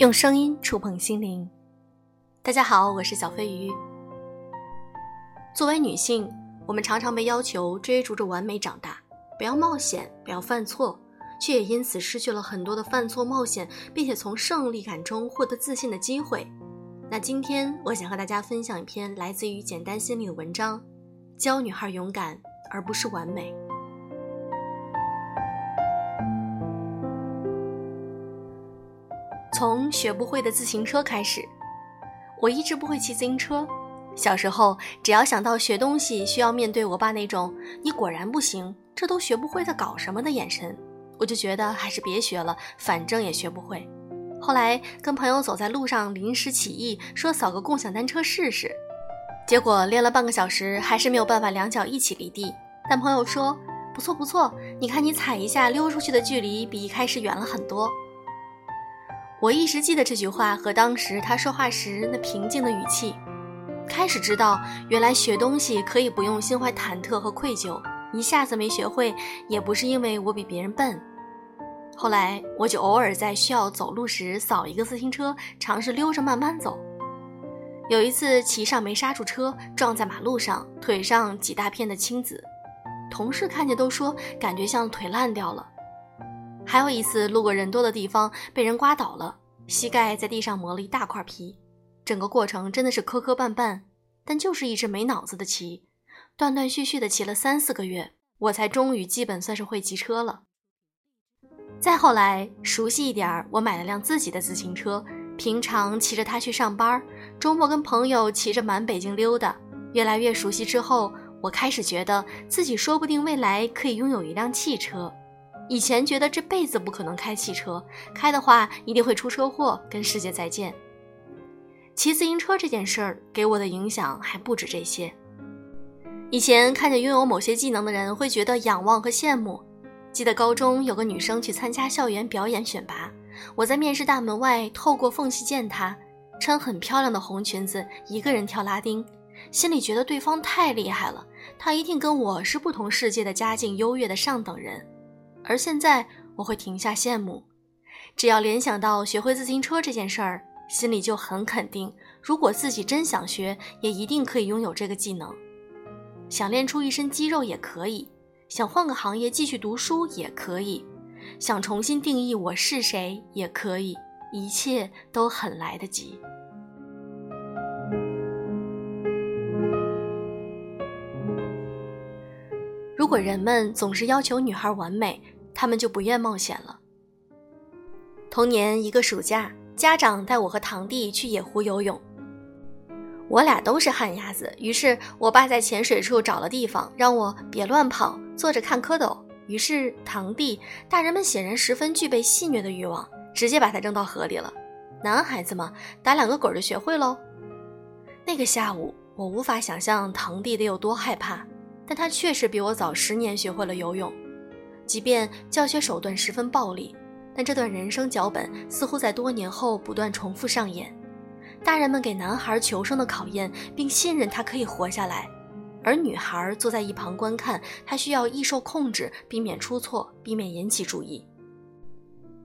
用声音触碰心灵。大家好，我是小飞鱼。作为女性，我们常常被要求追逐着完美长大，不要冒险，不要犯错，却也因此失去了很多的犯错、冒险，并且从胜利感中获得自信的机会。那今天，我想和大家分享一篇来自于简单心理的文章，教女孩勇敢，而不是完美。从学不会的自行车开始，我一直不会骑自行车。小时候，只要想到学东西需要面对我爸那种“你果然不行，这都学不会，在搞什么”的眼神，我就觉得还是别学了，反正也学不会。后来跟朋友走在路上，临时起意说扫个共享单车试试，结果练了半个小时，还是没有办法两脚一起离地。但朋友说：“不错不错，你看你踩一下溜出去的距离比一开始远了很多。”我一直记得这句话和当时他说话时那平静的语气，开始知道原来学东西可以不用心怀忐忑和愧疚，一下子没学会也不是因为我比别人笨。后来我就偶尔在需要走路时扫一个自行车，尝试溜着慢慢走。有一次骑上没刹住车，撞在马路上，腿上几大片的青紫，同事看见都说感觉像腿烂掉了。还有一次，路过人多的地方，被人刮倒了，膝盖在地上磨了一大块皮，整个过程真的是磕磕绊绊，但就是一直没脑子的骑，断断续续的骑了三四个月，我才终于基本算是会骑车了。再后来，熟悉一点儿，我买了辆自己的自行车，平常骑着它去上班，周末跟朋友骑着满北京溜达。越来越熟悉之后，我开始觉得自己说不定未来可以拥有一辆汽车。以前觉得这辈子不可能开汽车，开的话一定会出车祸，跟世界再见。骑自行车这件事儿给我的影响还不止这些。以前看见拥有某些技能的人，会觉得仰望和羡慕。记得高中有个女生去参加校园表演选拔，我在面试大门外透过缝隙见她，穿很漂亮的红裙子，一个人跳拉丁，心里觉得对方太厉害了，她一定跟我是不同世界的家境优越的上等人。而现在，我会停下羡慕，只要联想到学会自行车这件事儿，心里就很肯定。如果自己真想学，也一定可以拥有这个技能。想练出一身肌肉也可以，想换个行业继续读书也可以，想重新定义我是谁也可以，一切都很来得及。如果人们总是要求女孩完美，他们就不愿冒险了。童年一个暑假，家长带我和堂弟去野湖游泳。我俩都是旱鸭子，于是我爸在浅水处找了地方，让我别乱跑，坐着看蝌蚪。于是堂弟，大人们显然十分具备戏谑的欲望，直接把他扔到河里了。男孩子嘛，打两个滚就学会喽。那个下午，我无法想象堂弟得有多害怕，但他确实比我早十年学会了游泳。即便教学手段十分暴力，但这段人生脚本似乎在多年后不断重复上演。大人们给男孩求生的考验，并信任他可以活下来，而女孩坐在一旁观看，她需要易受控制，避免出错，避免引起注意。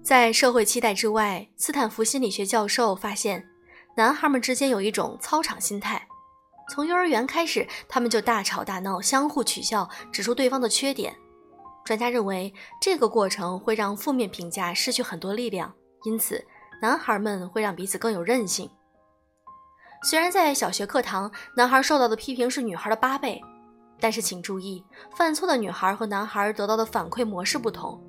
在社会期待之外，斯坦福心理学教授发现，男孩们之间有一种操场心态，从幼儿园开始，他们就大吵大闹，相互取笑，指出对方的缺点。专家认为，这个过程会让负面评价失去很多力量，因此，男孩们会让彼此更有韧性。虽然在小学课堂，男孩受到的批评是女孩的八倍，但是请注意，犯错的女孩和男孩得到的反馈模式不同。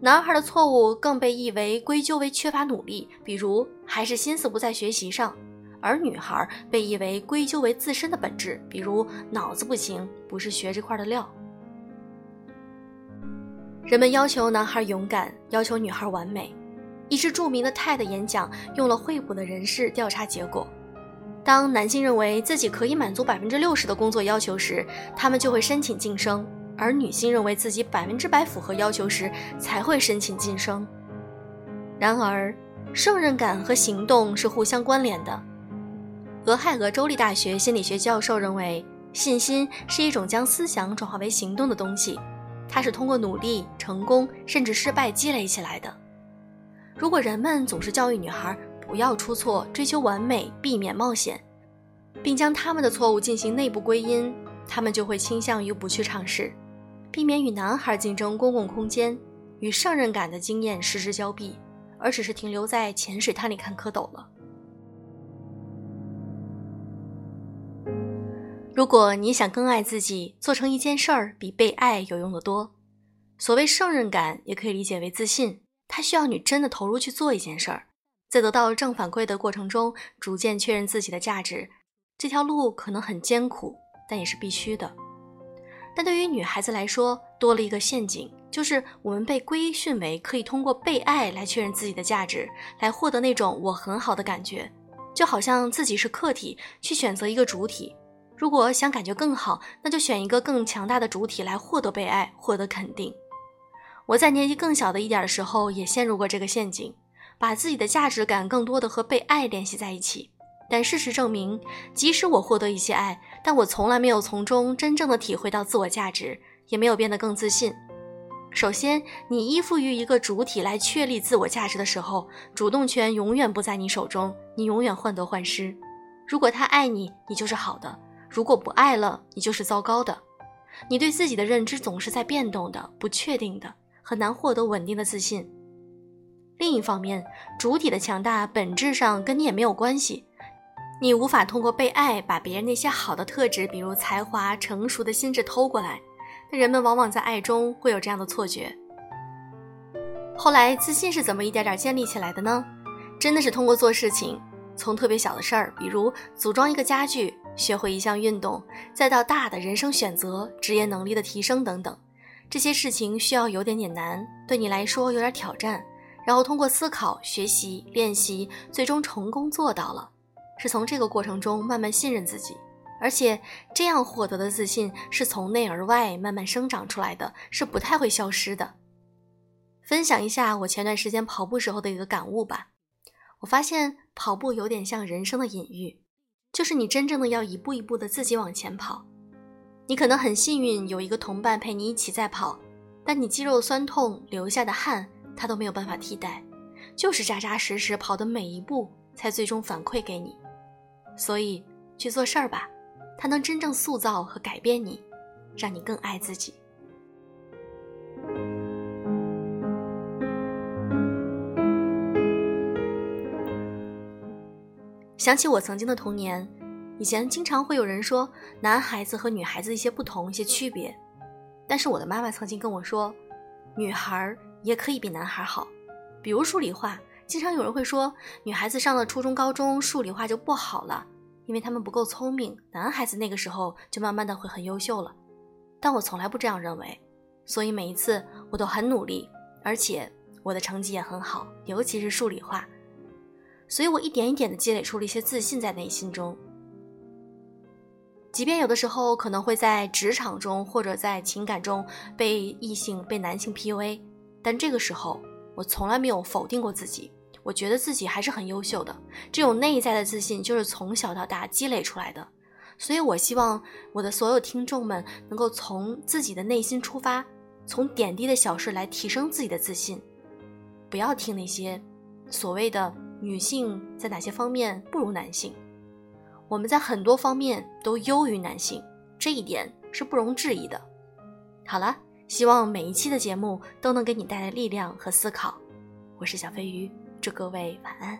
男孩的错误更被译为归咎为缺乏努力，比如还是心思不在学习上；而女孩被译为归咎为自身的本质，比如脑子不行，不是学这块的料。人们要求男孩勇敢，要求女孩完美。一支著名的 TED 演讲用了惠普的人事调查结果：当男性认为自己可以满足百分之六十的工作要求时，他们就会申请晋升；而女性认为自己百分之百符合要求时，才会申请晋升。然而，胜任感和行动是互相关联的。俄亥俄州立大学心理学教授认为，信心是一种将思想转化为行动的东西。它是通过努力、成功甚至失败积累起来的。如果人们总是教育女孩不要出错，追求完美，避免冒险，并将他们的错误进行内部归因，他们就会倾向于不去尝试，避免与男孩竞争公共空间，与胜任感的经验失之交臂，而只是停留在浅水滩里看蝌蚪了。如果你想更爱自己，做成一件事儿比被爱有用的多。所谓胜任感，也可以理解为自信。它需要你真的投入去做一件事儿，在得到正反馈的过程中，逐渐确认自己的价值。这条路可能很艰苦，但也是必须的。但对于女孩子来说，多了一个陷阱，就是我们被规训为可以通过被爱来确认自己的价值，来获得那种我很好的感觉，就好像自己是客体，去选择一个主体。如果想感觉更好，那就选一个更强大的主体来获得被爱，获得肯定。我在年纪更小的一点的时候，也陷入过这个陷阱，把自己的价值感更多的和被爱联系在一起。但事实证明，即使我获得一些爱，但我从来没有从中真正的体会到自我价值，也没有变得更自信。首先，你依附于一个主体来确立自我价值的时候，主动权永远不在你手中，你永远患得患失。如果他爱你，你就是好的。如果不爱了，你就是糟糕的。你对自己的认知总是在变动的、不确定的，很难获得稳定的自信。另一方面，主体的强大本质上跟你也没有关系。你无法通过被爱把别人那些好的特质，比如才华、成熟的心智偷过来。但人们往往在爱中会有这样的错觉。后来，自信是怎么一点点建立起来的呢？真的是通过做事情，从特别小的事儿，比如组装一个家具。学会一项运动，再到大的人生选择、职业能力的提升等等，这些事情需要有点点难，对你来说有点挑战。然后通过思考、学习、练习，最终成功做到了。是从这个过程中慢慢信任自己，而且这样获得的自信是从内而外慢慢生长出来的，是不太会消失的。分享一下我前段时间跑步时候的一个感悟吧。我发现跑步有点像人生的隐喻。就是你真正的要一步一步的自己往前跑，你可能很幸运有一个同伴陪你一起在跑，但你肌肉酸痛流下的汗，他都没有办法替代，就是扎扎实实跑的每一步才最终反馈给你。所以去做事儿吧，它能真正塑造和改变你，让你更爱自己。想起我曾经的童年，以前经常会有人说男孩子和女孩子一些不同、一些区别，但是我的妈妈曾经跟我说，女孩也可以比男孩好。比如数理化，经常有人会说女孩子上了初中、高中数理化就不好了，因为他们不够聪明，男孩子那个时候就慢慢的会很优秀了。但我从来不这样认为，所以每一次我都很努力，而且我的成绩也很好，尤其是数理化。所以我一点一点的积累出了一些自信在内心中，即便有的时候可能会在职场中或者在情感中被异性、被男性 PUA，但这个时候我从来没有否定过自己，我觉得自己还是很优秀的。这种内在的自信就是从小到大积累出来的，所以我希望我的所有听众们能够从自己的内心出发，从点滴的小事来提升自己的自信，不要听那些所谓的。女性在哪些方面不如男性？我们在很多方面都优于男性，这一点是不容置疑的。好了，希望每一期的节目都能给你带来力量和思考。我是小飞鱼，祝各位晚安。